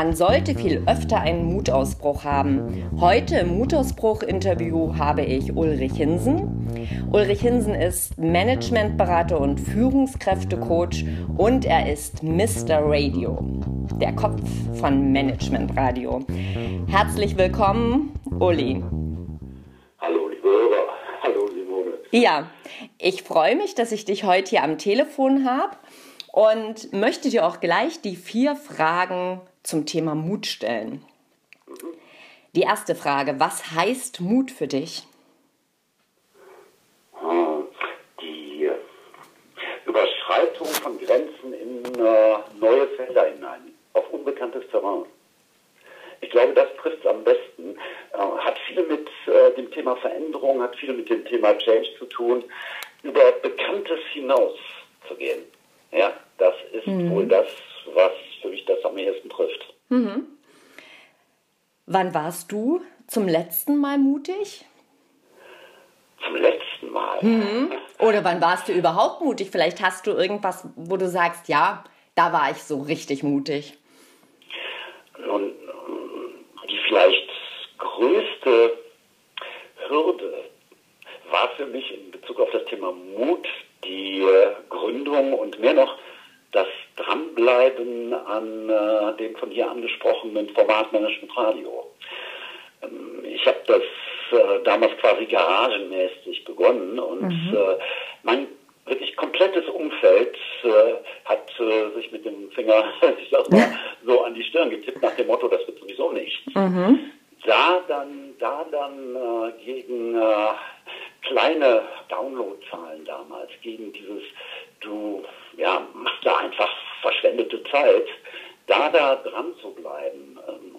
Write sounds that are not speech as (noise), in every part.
Man sollte viel öfter einen Mutausbruch haben. Heute im Mutausbruch-Interview habe ich Ulrich Hinsen. Ulrich Hinsen ist Managementberater und Führungskräftecoach und er ist Mr. Radio, der Kopf von Management Radio. Herzlich willkommen, Uli. Hallo, liebe Hörer. Hallo, Simone. Ja, ich freue mich, dass ich dich heute hier am Telefon habe und möchte dir auch gleich die vier Fragen zum Thema Mut stellen. Die erste Frage, was heißt Mut für dich? Die Überschreitung von Grenzen in äh, neue Felder hinein, auf unbekanntes Terrain. Ich glaube, das trifft es am besten. Äh, hat viel mit äh, dem Thema Veränderung, hat viel mit dem Thema Change zu tun, über Bekanntes hinaus zu gehen. Ja, das ist mhm. wohl das, was für mich das am ehesten trifft. Mhm. Wann warst du zum letzten Mal mutig? Zum letzten Mal. Mhm. Oder wann warst du überhaupt mutig? Vielleicht hast du irgendwas, wo du sagst, ja, da war ich so richtig mutig. Nun, die vielleicht größte Hürde war für mich in Bezug auf das Thema Mut die Gründung und mehr noch Dranbleiben an äh, dem von dir angesprochenen Format Management Radio. Ähm, ich habe das äh, damals quasi garagenmäßig begonnen und mhm. äh, mein wirklich komplettes Umfeld äh, hat äh, sich mit dem Finger, (laughs) ich sag mal, (laughs) so an die Stirn getippt nach dem Motto, das wird sowieso nichts. Mhm. Da dann, da dann äh, gegen kleine Downloadzahlen damals, gegen dieses, du ja, machst da einfach verschwendete Zeit, da da dran zu bleiben, ähm,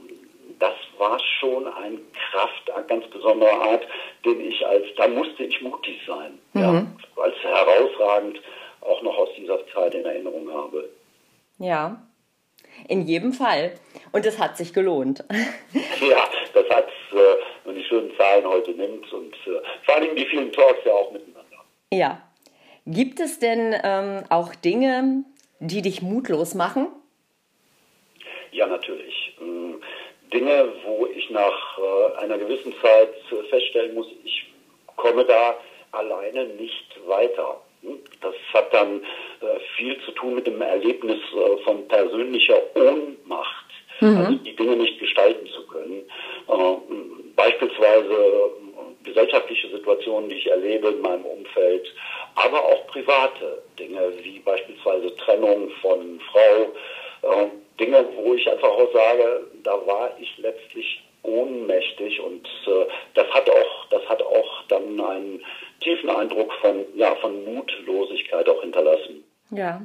das war schon ein Kraft ganz besonderer Art, den ich als, da musste ich mutig sein, mhm. ja, als herausragend auch noch aus dieser Zeit in Erinnerung habe. Ja, in jedem Fall. Und es hat sich gelohnt. (laughs) Ja, das hat äh, wenn die schönen Zahlen heute nimmt und äh, vor allem die vielen Talks ja auch miteinander. Ja. Gibt es denn ähm, auch Dinge, die dich mutlos machen? Ja, natürlich. Ähm, Dinge, wo ich nach äh, einer gewissen Zeit äh, feststellen muss, ich komme da alleine nicht weiter. Hm? Das hat dann äh, viel zu tun mit dem Erlebnis von persönlicher Ohnmacht, mhm. also die Dinge nicht gestalten zu können. Äh, beispielsweise gesellschaftliche Situationen, die ich erlebe in meinem Umfeld, aber auch private Dinge, wie beispielsweise Trennung von Frau, äh, Dinge, wo ich einfach auch sage, da war ich letztlich ohnmächtig und äh, das hat auch, das hat auch dann einen tiefen Eindruck von, ja, von Mutlosigkeit auch hinterlassen. Ja.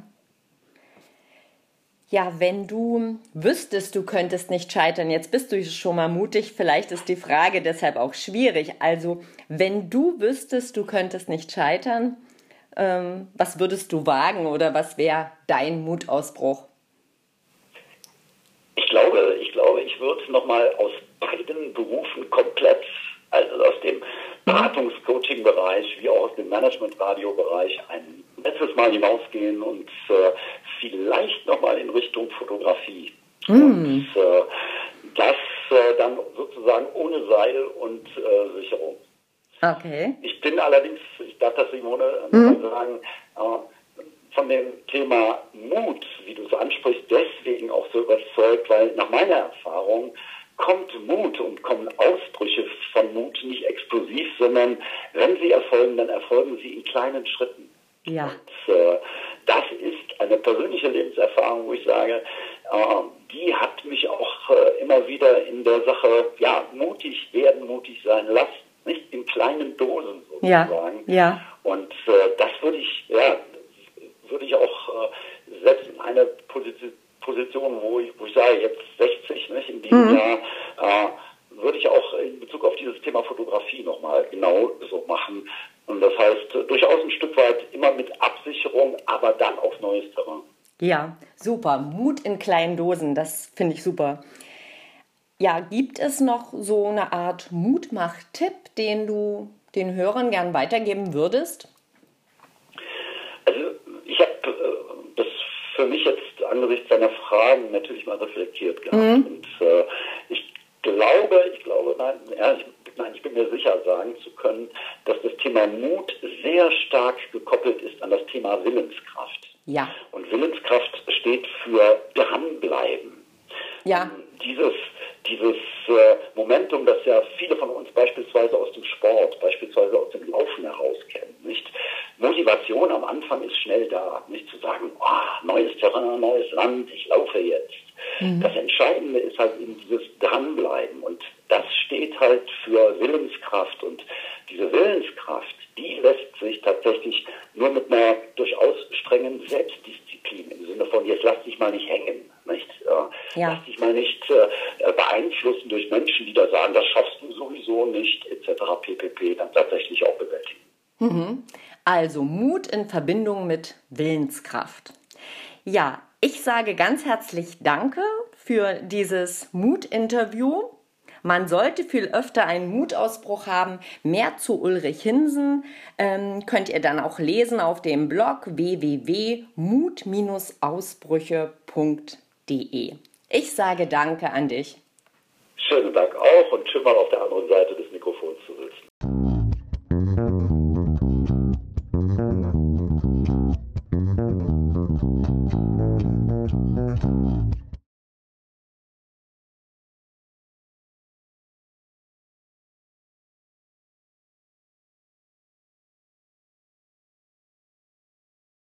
Ja, wenn du wüsstest, du könntest nicht scheitern, jetzt bist du schon mal mutig, vielleicht ist die Frage deshalb auch schwierig. Also, wenn du wüsstest, du könntest nicht scheitern, ähm, was würdest du wagen oder was wäre dein Mutausbruch? Ich glaube, ich glaube, ich würde nochmal aus beiden Berufen komplett, also aus dem Beratungs-Coaching-Bereich wie auch aus dem Management-Radio-Bereich ein letztes Mal hinausgehen und äh, nochmal in Richtung Fotografie. Mm. Und äh, das äh, dann sozusagen ohne Seil und äh, Sicherung. Okay. Ich bin allerdings, ich darf das Simone mm. sagen, äh, von dem Thema Mut, wie du es ansprichst, deswegen auch so überzeugt, weil nach meiner Erfahrung kommt Mut und kommen Ausbrüche von Mut nicht explosiv, sondern wenn sie erfolgen, dann erfolgen sie in kleinen Schritten. Ja. Und, äh, das ist eine persönliche Lebenserfahrung, wo ich sage, äh, die hat mich auch äh, immer wieder in der Sache, ja, mutig werden, mutig sein lassen, nicht in kleinen Dosen sozusagen. Ja. ja. Und äh, das würde ich, ja, würde ich auch äh, selbst in eine Position, Position wo, ich, wo ich sage, jetzt 60, nicht, in diesem mhm. Jahr, würde ich auch in Bezug auf dieses Thema Fotografie nochmal genau so machen, und das heißt, durchaus ein Stück weit immer mit Absicherung, aber dann auf neues Terrain. Ja, super. Mut in kleinen Dosen, das finde ich super. Ja, gibt es noch so eine Art Mutmach-Tipp, den du den Hörern gern weitergeben würdest? Also ich habe äh, das für mich jetzt angesichts seiner Fragen natürlich mal reflektiert gehabt. Mhm. Und äh, ich glaube, ich glaube, nein, ja, ich, nein, ich bin mir sicher sagen zu können, dass das Thema Mut sehr stark gekoppelt ist an das Thema Willenskraft. Ja. Und Willenskraft steht für dranbleiben. Ja. Ähm, dieses, dieses äh, Momentum, das ja viele von uns beispielsweise aus dem Sport, beispielsweise aus dem Laufen heraus kennen, nicht? Motivation am Anfang ist schnell da, nicht zu sagen, oh, neues Terrain, neues Land, ich laufe jetzt. Mhm. Das Entscheidende ist halt eben dieses Dranbleiben und das steht halt für Willenskraft und diese Willenskraft, tatsächlich nur mit einer durchaus strengen Selbstdisziplin im Sinne von, jetzt lass dich mal nicht hängen, nicht? Äh, ja. Lass dich mal nicht äh, beeinflussen durch Menschen, die da sagen, das schaffst du sowieso nicht, etc. ppp, dann tatsächlich auch bewältigen. Mhm. Also Mut in Verbindung mit Willenskraft. Ja, ich sage ganz herzlich Danke für dieses Mut-Interview. Man sollte viel öfter einen Mutausbruch haben. Mehr zu Ulrich Hinsen ähm, könnt ihr dann auch lesen auf dem Blog www.mut-ausbrüche.de. Ich sage Danke an dich. Schönen Dank auch und schön mal auf der anderen Seite des